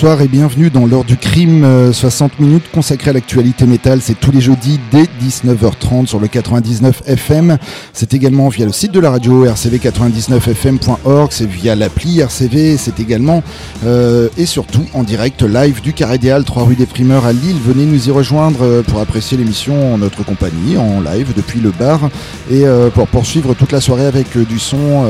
bonsoir et bienvenue dans l'heure du crime, 60 euh, minutes consacrées à l'actualité métal. C'est tous les jeudis dès 19h30 sur le 99 FM. C'est également via le site de la radio rcv99fm.org, c'est via l'appli RCV, c'est également euh, et surtout en direct live du Carré des 3 rue des Primeurs à Lille. Venez nous y rejoindre euh, pour apprécier l'émission en notre compagnie, en live depuis le bar et pour poursuivre toute la soirée avec du son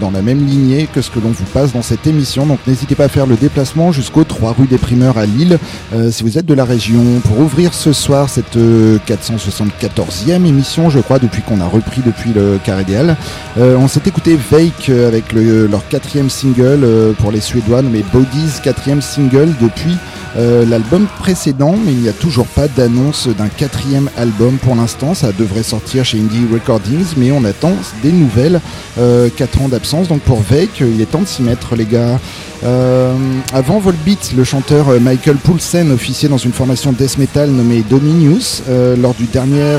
dans la même lignée que ce que l'on vous passe dans cette émission. Donc n'hésitez pas à faire le déplacement jusqu'au 3 rue des Primeurs à Lille. Euh, si vous êtes de la région, pour ouvrir ce soir cette 474e euh, émission, je crois, depuis qu'on a repris depuis le Carré des euh, on s'est écouté Vake avec leur quatrième single pour les Suédois mais Bodies, quatrième single depuis l'album précédent, mais il n'y a toujours pas d'annonce d'un quatrième album pour l'instant. Ça devrait sortir chez Indie Recordings, mais on attend des nouvelles. 4 ans d'absence, donc pour Vake, il est temps de s'y mettre, les gars. Euh, avant Volbeat, le chanteur euh, Michael Poulsen officiait dans une formation death metal nommée Dominius. Euh, lors, du dernier,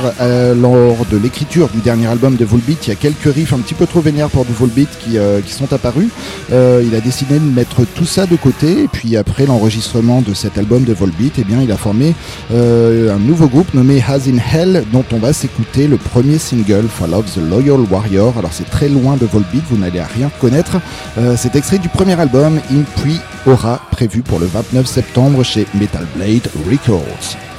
lors de l'écriture du dernier album de Volbeat, il y a quelques riffs un petit peu trop vénères pour du Volbeat qui, qui sont apparus. il a décidé de mettre tout ça de côté et puis après l'enregistrement de cet album de Volbeat, eh bien, il a formé un nouveau groupe nommé Has in Hell dont on va s'écouter le premier single Fall of the Loyal Warrior. Alors c'est très loin de Volbeat, vous n'allez rien connaître. c'est extrait du premier album puis aura prévu pour le 29 septembre chez Metal Blade Records.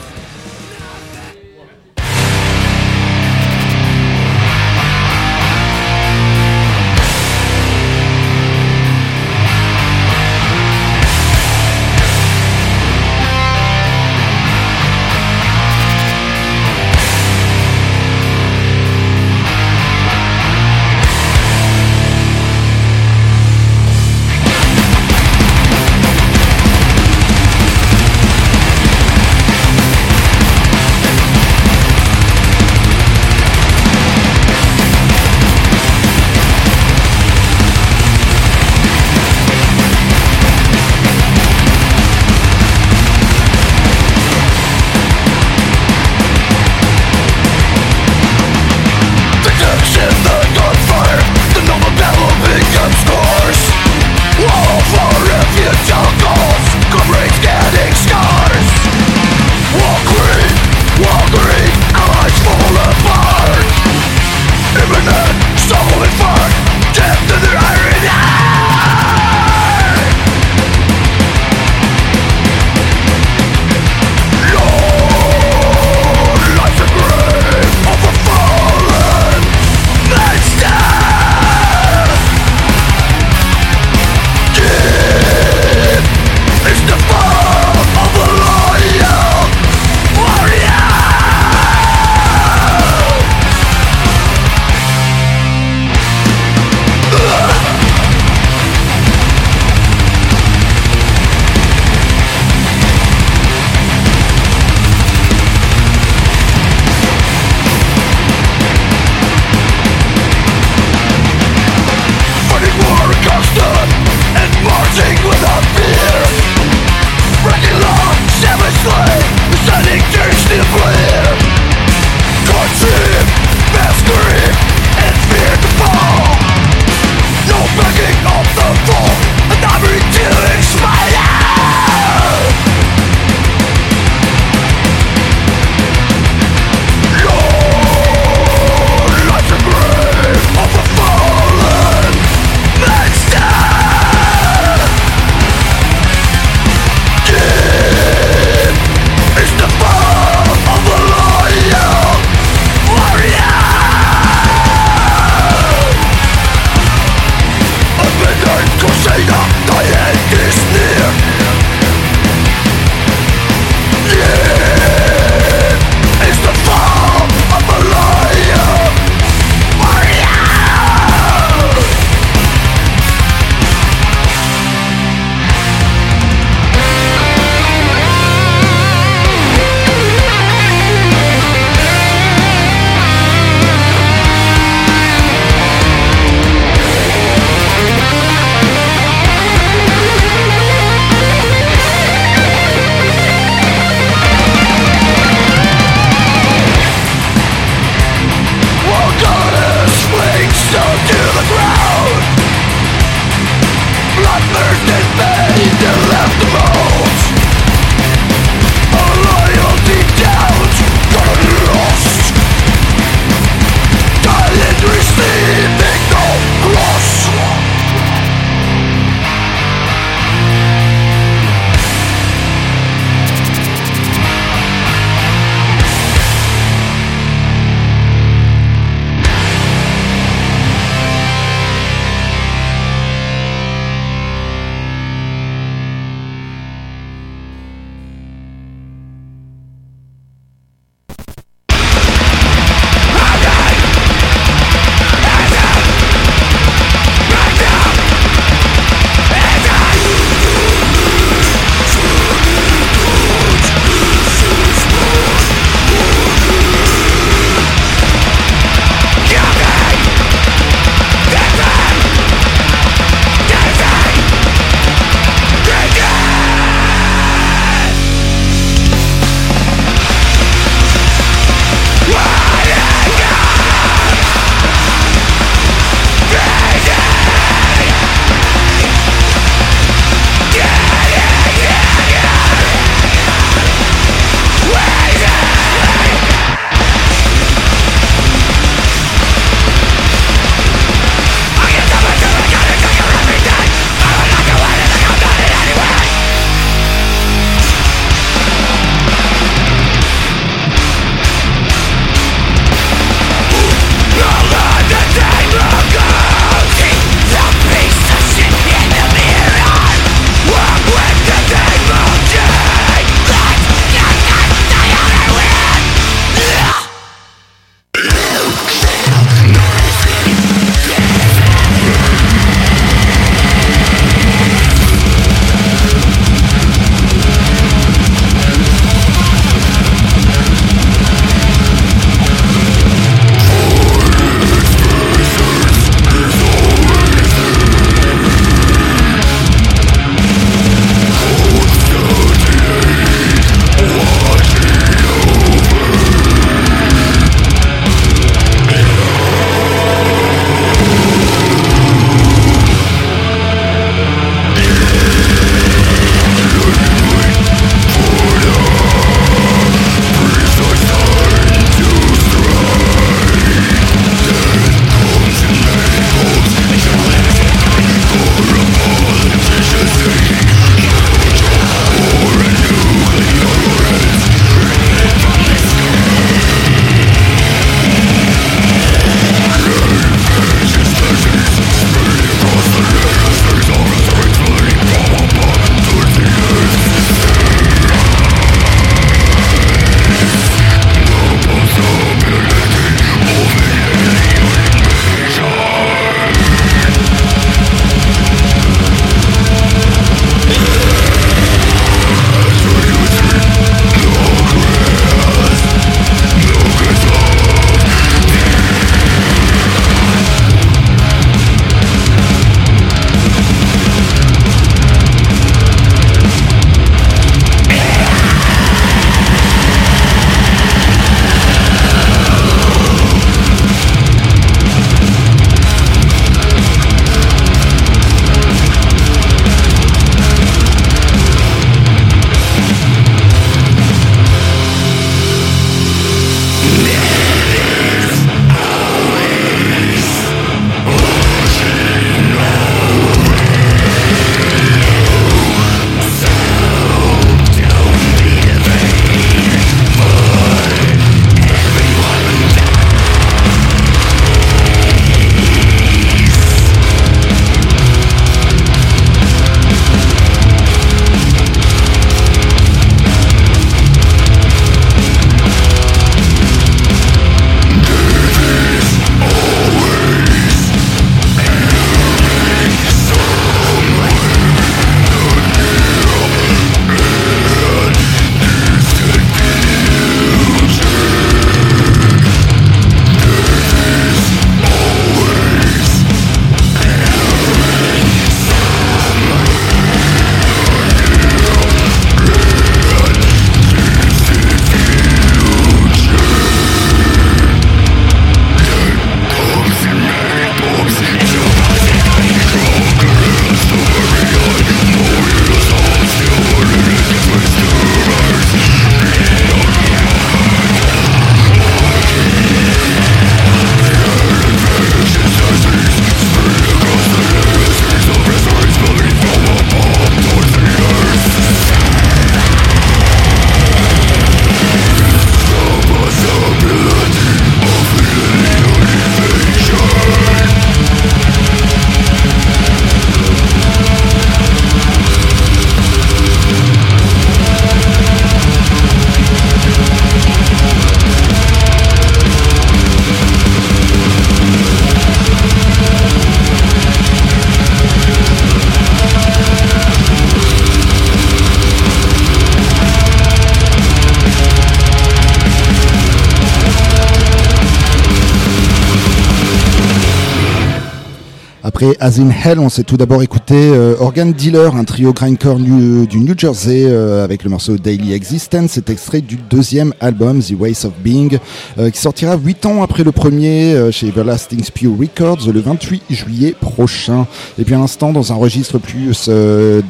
Après As in Hell, on s'est tout d'abord écouté euh, Organ Dealer, un trio grindcore du New Jersey euh, avec le morceau Daily Existence. C'est extrait du deuxième album The Ways of Being euh, qui sortira 8 ans après le premier chez Everlasting Spew Records le 28 juillet prochain. Et puis à l'instant, dans un registre plus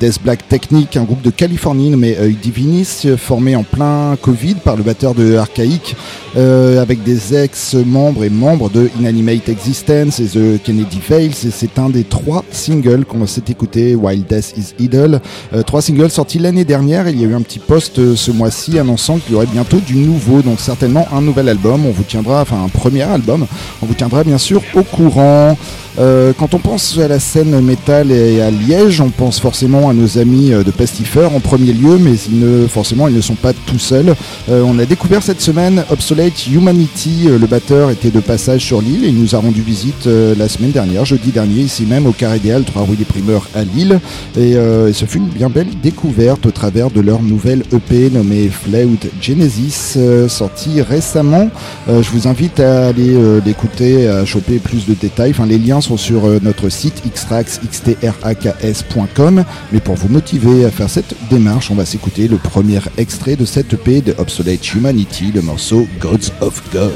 Death Black Technique, un groupe de Californie nommé Divinis formé en plein Covid par le batteur de Archaïque avec des ex-membres et membres de Inanimate Existence et The Kennedy Fails. C'est des trois singles qu'on s'est écouté, Wild Death is Idle. Euh, trois singles sortis l'année dernière. Il y a eu un petit post euh, ce mois-ci annonçant qu'il y aurait bientôt du nouveau, donc certainement un nouvel album. On vous tiendra, enfin un premier album. On vous tiendra bien sûr au courant. Euh, quand on pense à la scène métal et à Liège, on pense forcément à nos amis de Pestifer en premier lieu, mais ils ne, forcément ils ne sont pas tout seuls. on a découvert cette semaine Obsolete Humanity, le batteur était de passage sur l'île et nous a rendu visite la semaine dernière, jeudi dernier, ici même au Carré Idéal, 3 rue des Primeurs à Lille. Euh, et, ce fut une bien belle découverte au travers de leur nouvelle EP nommée Flout Genesis, euh, sortie récemment. Euh, je vous invite à aller l'écouter, à choper plus de détails. Enfin, les liens sont sur notre site xtrax.com. Mais pour vous motiver à faire cette démarche, on va s'écouter le premier extrait de cette EP de Obsolete Humanity, le morceau Gods of God.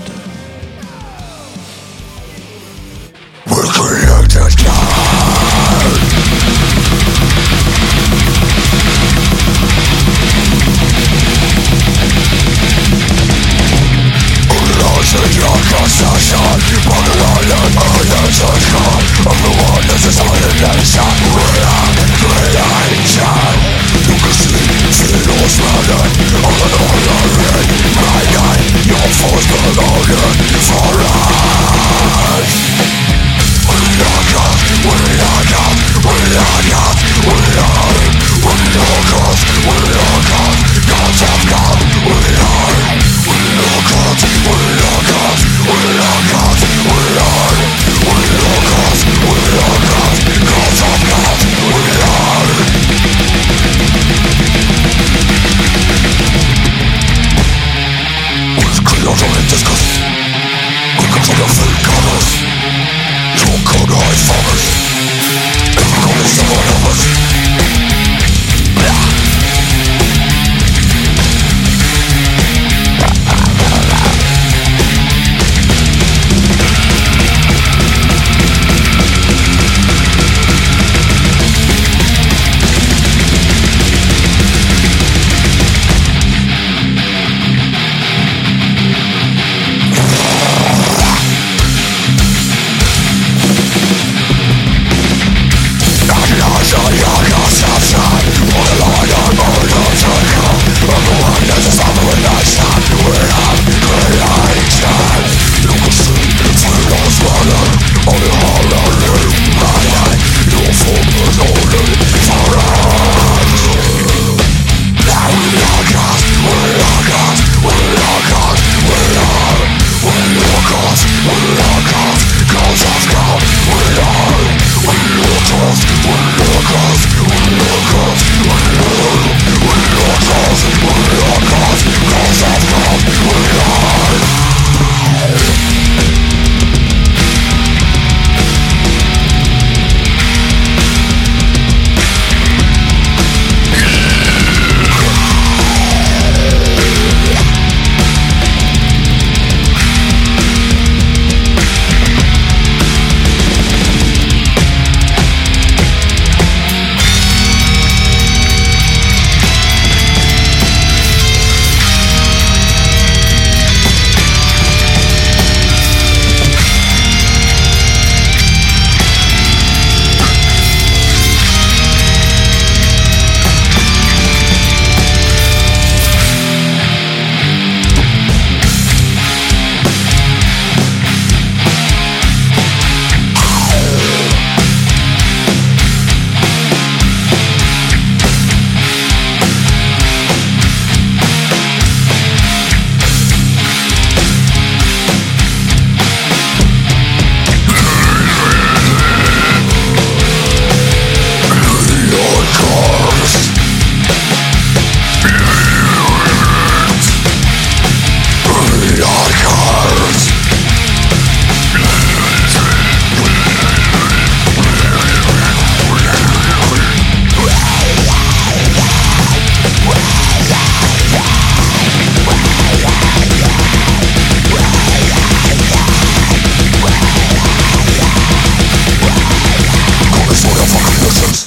Listen.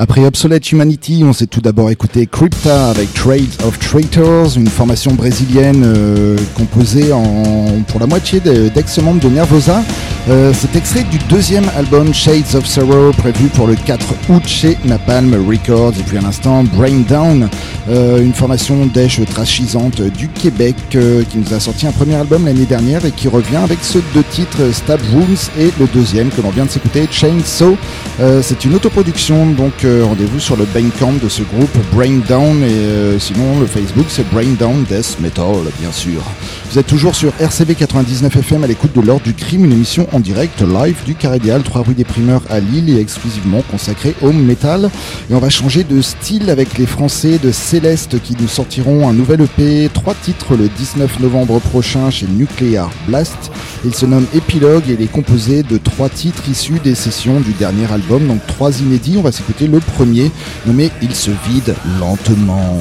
Après Obsolete Humanity, on s'est tout d'abord écouté Crypta avec Trades of Traitors, une formation brésilienne euh, composée en, pour la moitié d'ex-membres de Nervosa. Euh, c'est extrait du deuxième album Shades of Sorrow prévu pour le 4 août chez Napalm Records. Et puis à l'instant, Brain Down, euh, une formation d'èche trashisante du Québec qui nous a sorti un premier album l'année dernière et qui revient avec ce deux titres Stab Wounds et le deuxième que l'on vient de s'écouter Chainsaw. c'est une autoproduction donc rendez-vous sur le Bandcamp de ce groupe Brain Down et euh, sinon le Facebook c'est Brain Down Death Metal bien sûr. Vous êtes toujours sur RCV 99 FM à l'écoute de l'ordre du crime, une émission en direct live du Carédial, 3 rue des Primeurs à Lille et exclusivement consacrée au metal. Et on va changer de style avec les Français de Céleste qui nous sortiront un nouvel EP, trois titres le 19 novembre prochain chez Nuclear Blast. Il se nomme Epilogue et il est composé de trois titres issus des sessions du dernier album, donc trois inédits. On va s'écouter le premier nommé Il se vide lentement.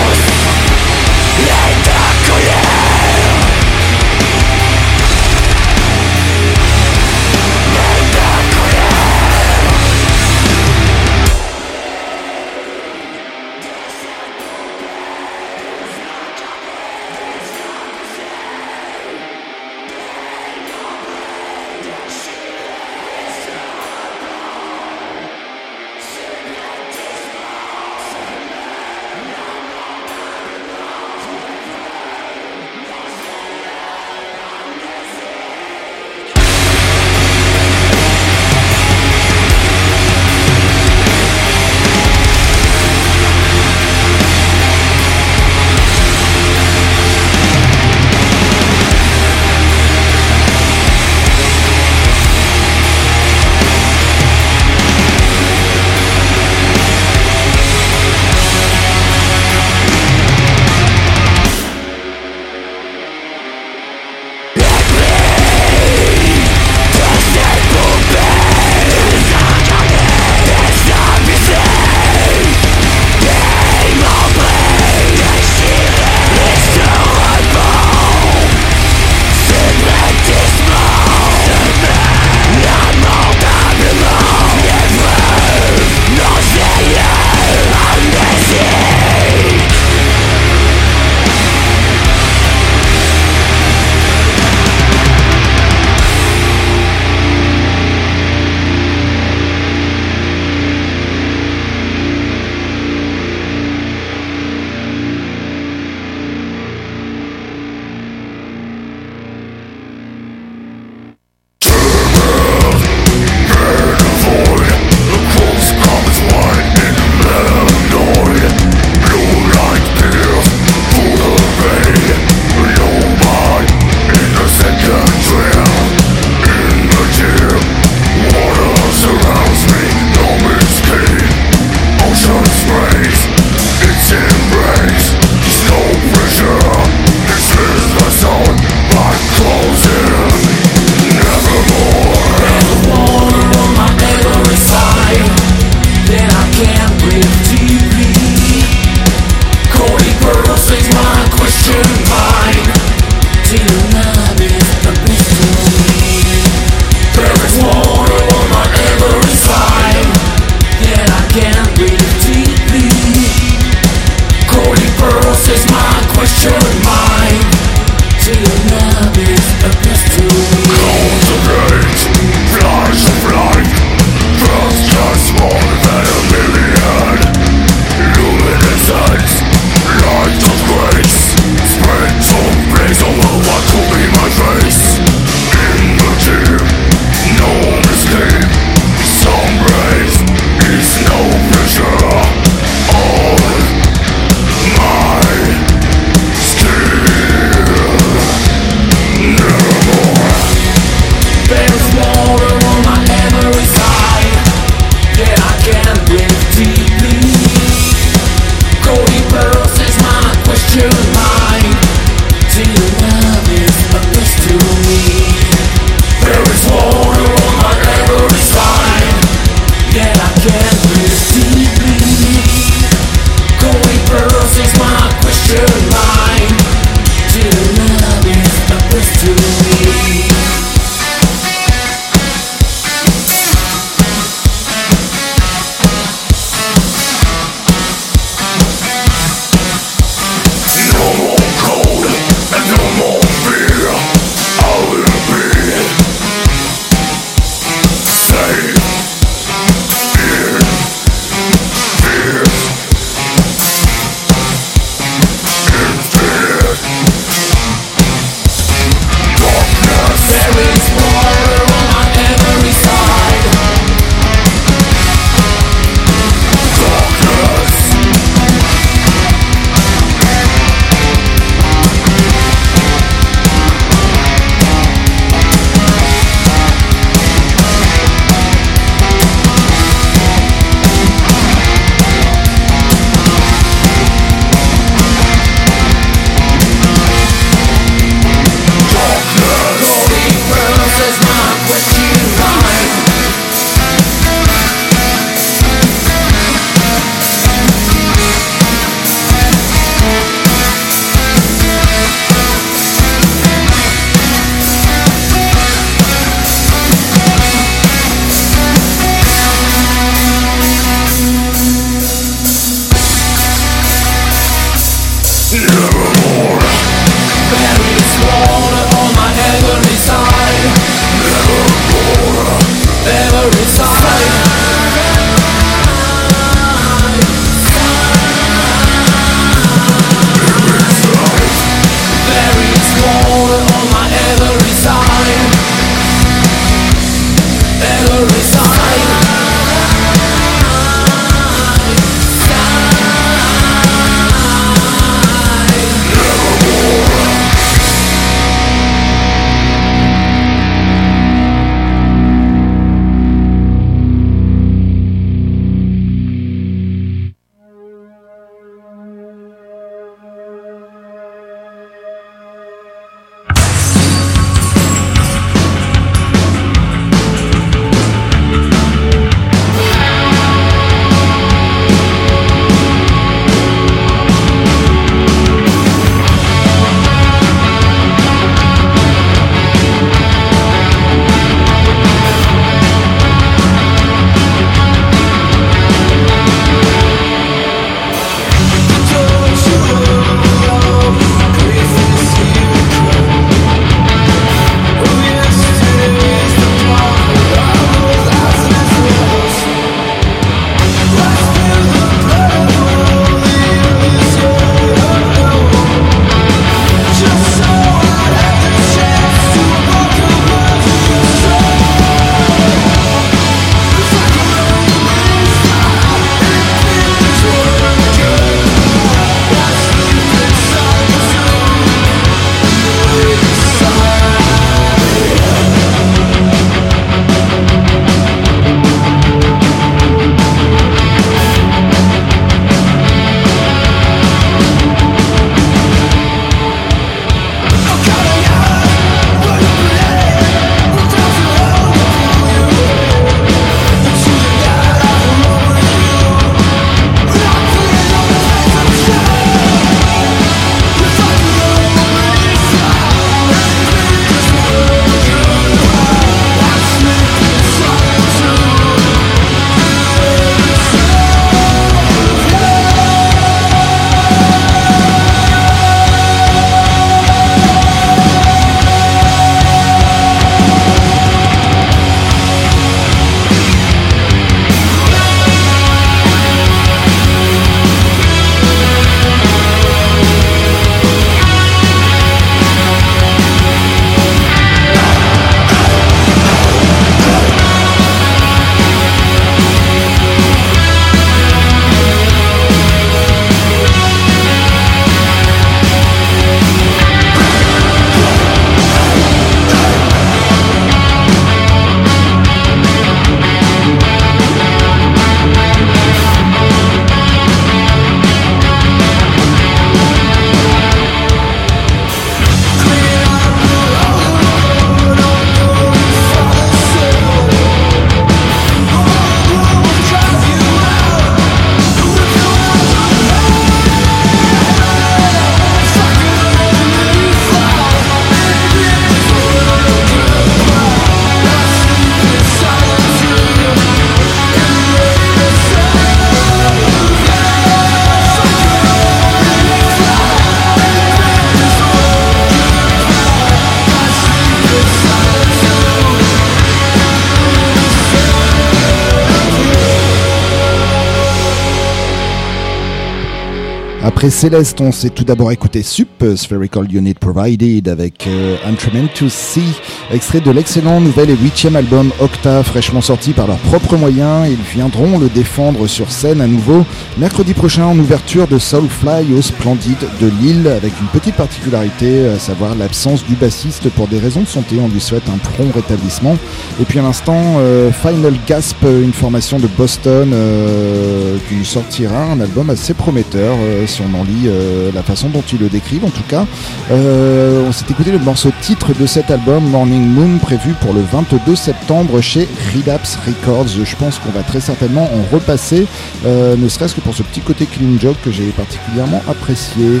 Céleste, on s'est tout d'abord écouté Sup, Spherical Unit Provided, avec euh, I'm to See, extrait de l'excellent nouvel et huitième album Octa, fraîchement sorti par leurs propres moyens. Ils viendront le défendre sur scène à nouveau mercredi prochain en ouverture de Soulfly au Splendide de Lille, avec une petite particularité, à savoir l'absence du bassiste pour des raisons de santé. On lui souhaite un prompt rétablissement. Et puis à l'instant, euh, Final Gasp, une formation de Boston euh, qui sortira un album assez prometteur. Euh, en lit euh, la façon dont ils le décrivent en tout cas. Euh, on s'est écouté le morceau titre de cet album, Morning Moon, prévu pour le 22 septembre chez Relapse Records. Je pense qu'on va très certainement en repasser, ne serait-ce que pour ce petit côté clean joke que j'ai particulièrement apprécié.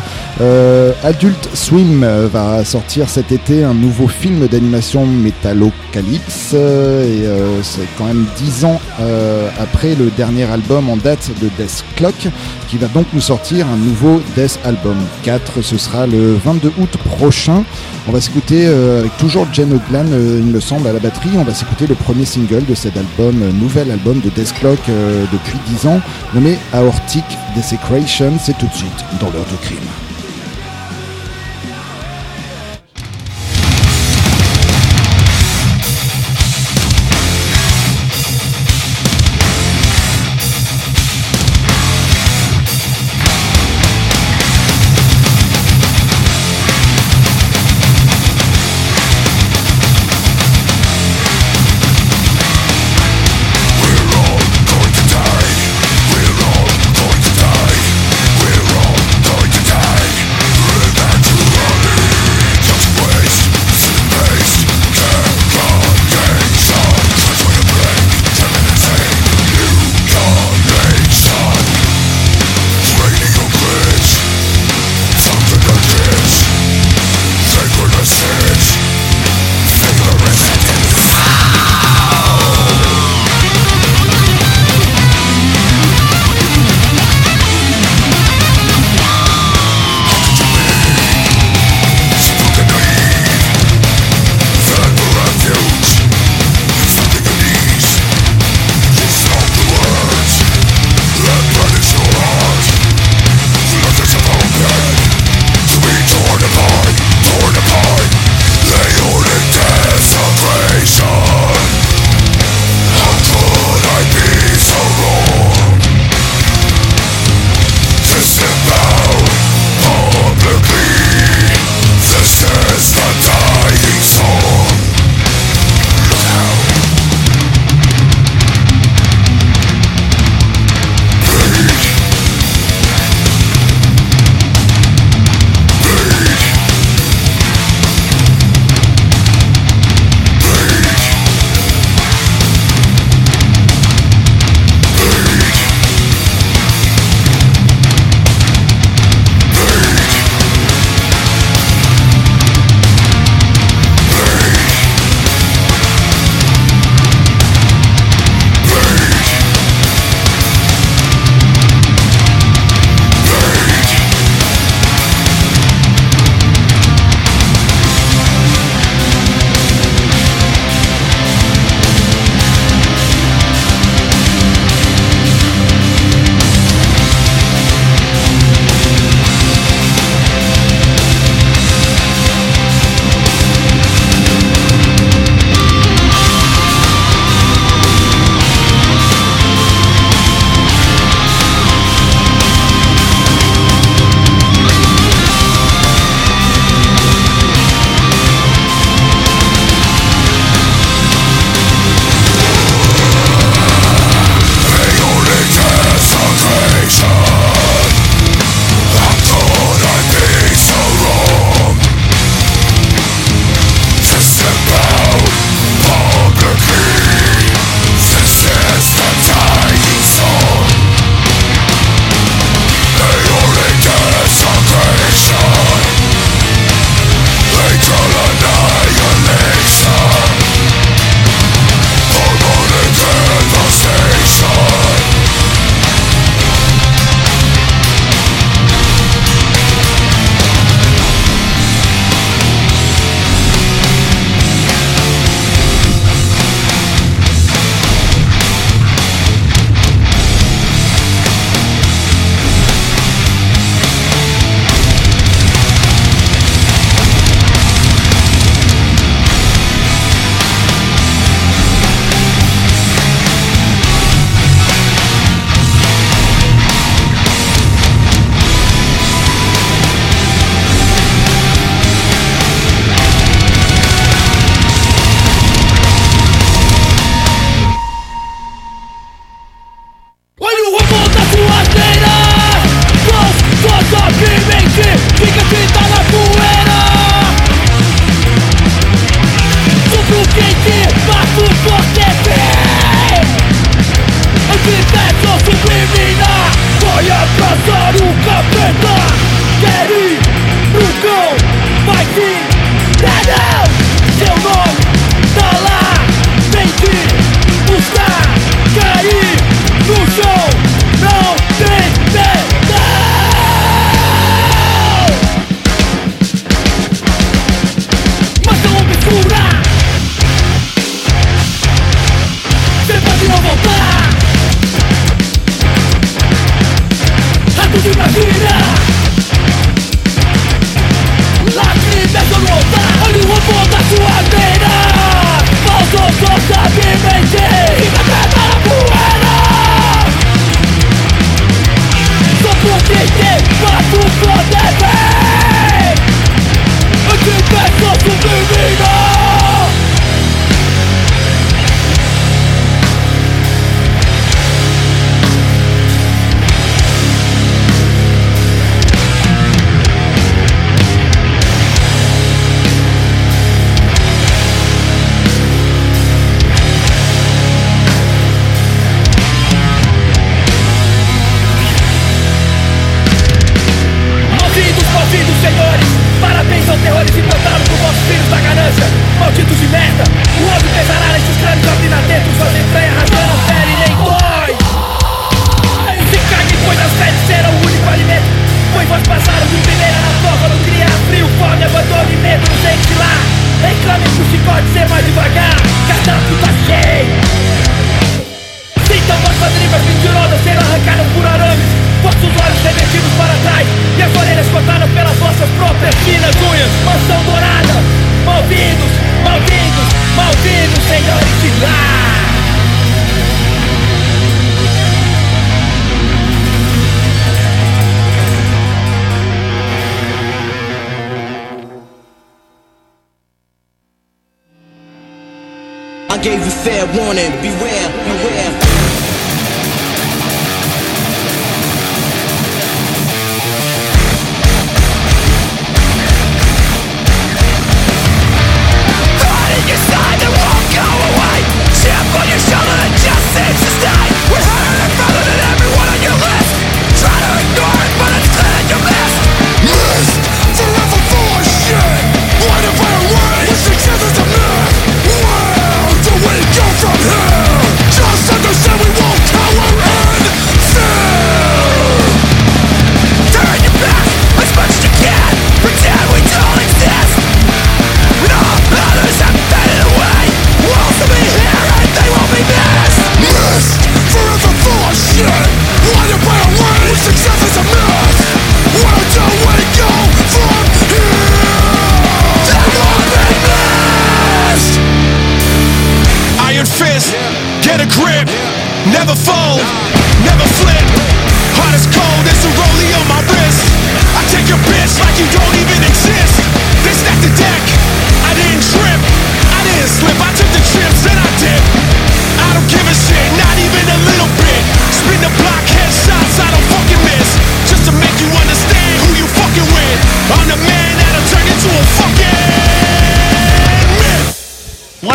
Adult Swim va sortir cet été un nouveau film d'animation Metalocalypse et c'est quand même 10 ans après le dernier album en date de Death Clock qui va donc nous sortir un nouveau Death Album 4. Ce sera le 22 août prochain. On va s'écouter euh, avec toujours Jen Oglan, euh, il me semble, à la batterie. On va s'écouter le premier single de cet album, euh, nouvel album de Death Clock depuis 10 ans, nommé Aortic Desecration. C'est tout de suite dans l'heure du crime.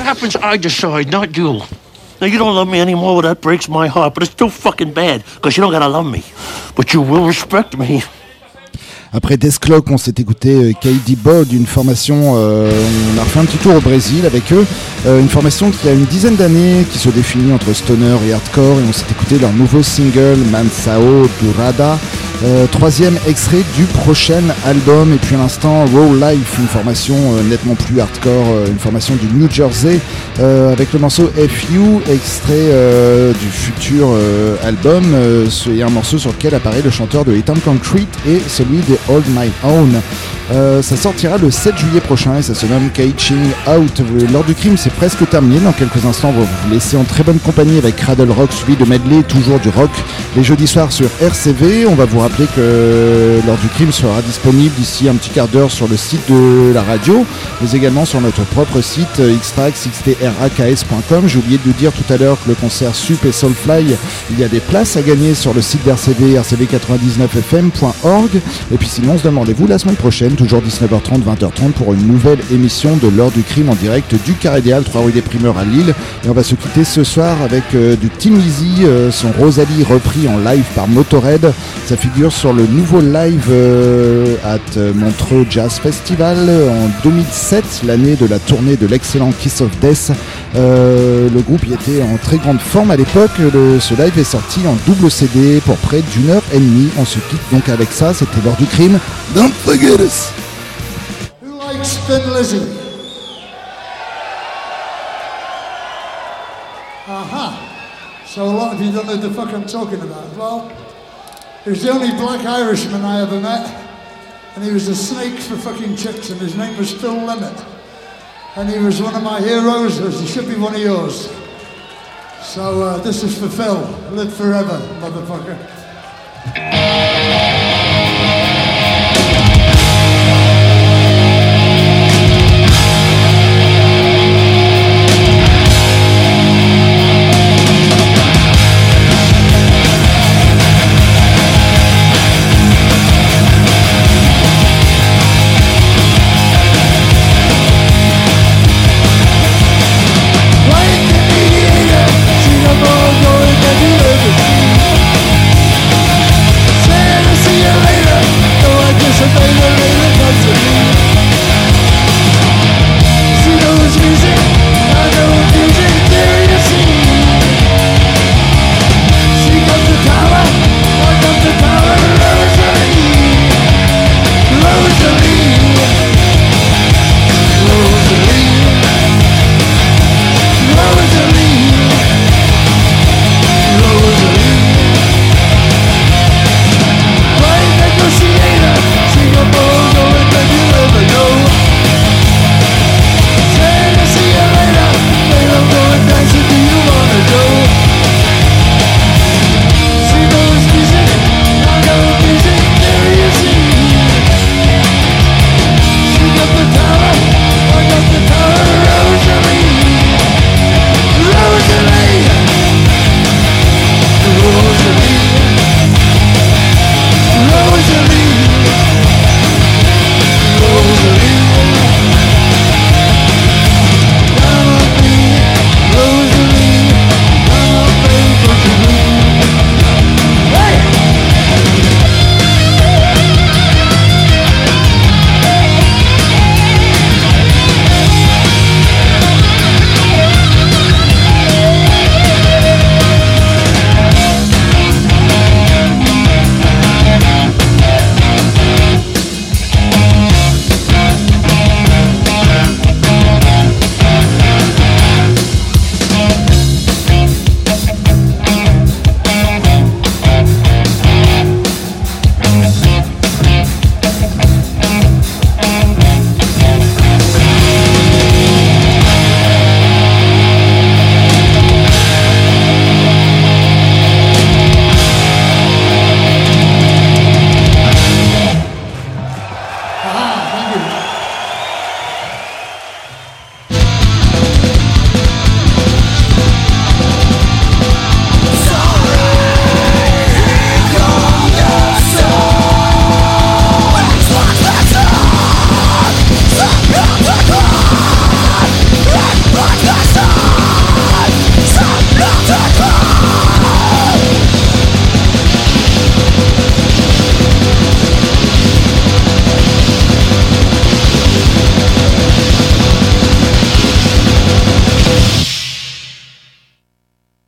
I decide, not you. Now, you don't love me anymore, well, that breaks my heart, but it's too fucking bad, because you don't gotta love me. But you will respect me. Après Deathclock, on s'est écouté euh, KD Bod, une formation, euh, on a refait un petit tour au Brésil avec eux, euh, une formation qui a une dizaine d'années, qui se définit entre stoner et hardcore, et on s'est écouté leur nouveau single Mansao Durada, euh, troisième extrait du prochain album et puis à l'instant Raw Life, une formation euh, nettement plus hardcore, euh, une formation du New Jersey avec le morceau FU, extrait du futur album et un morceau sur lequel apparaît le chanteur de Ethan Concrete et celui de Hold My Own. Euh, ça sortira le 7 juillet prochain et ça se nomme Catching Out. L'heure du crime, c'est presque terminé. Dans quelques instants, on va vous laisser en très bonne compagnie avec Cradle Rock, suivi de medley, toujours du rock, les jeudis soirs sur RCV. On va vous rappeler que l'heure du crime sera disponible d'ici un petit quart d'heure sur le site de la radio, mais également sur notre propre site xtrax, xtraks.com. J'ai oublié de vous dire tout à l'heure que le concert Sup et Soulfly, il y a des places à gagner sur le site d'RCV, rcv99fm.org. Et puis sinon, on se donne rendez-vous la semaine prochaine toujours 19h30, 20h30 pour une nouvelle émission de l'heure du crime en direct du Carré des Halles, 3 rue des Primeurs à Lille. Et on va se quitter ce soir avec euh, du Tim Easy, euh, son Rosalie repris en live par Motorhead. Ça figure sur le nouveau live euh, at Montreux Jazz Festival en 2007, l'année de la tournée de l'excellent Kiss of Death. le groupe y était en très grande forme à l'époque. Ce live est sorti en double CD pour près d'une heure et demie. On se quitte donc avec ça. C'était l'heure du crime. Don't forget. Thin Lizzy? Aha. So a lot of you don't know the fuck I'm talking about. Well, he was the only black Irishman I ever met. And he was a snake for fucking chicks, and his name was Phil Limit. And he was one of my heroes, as he should be one of yours. So uh, this is for Phil. Live forever, motherfucker.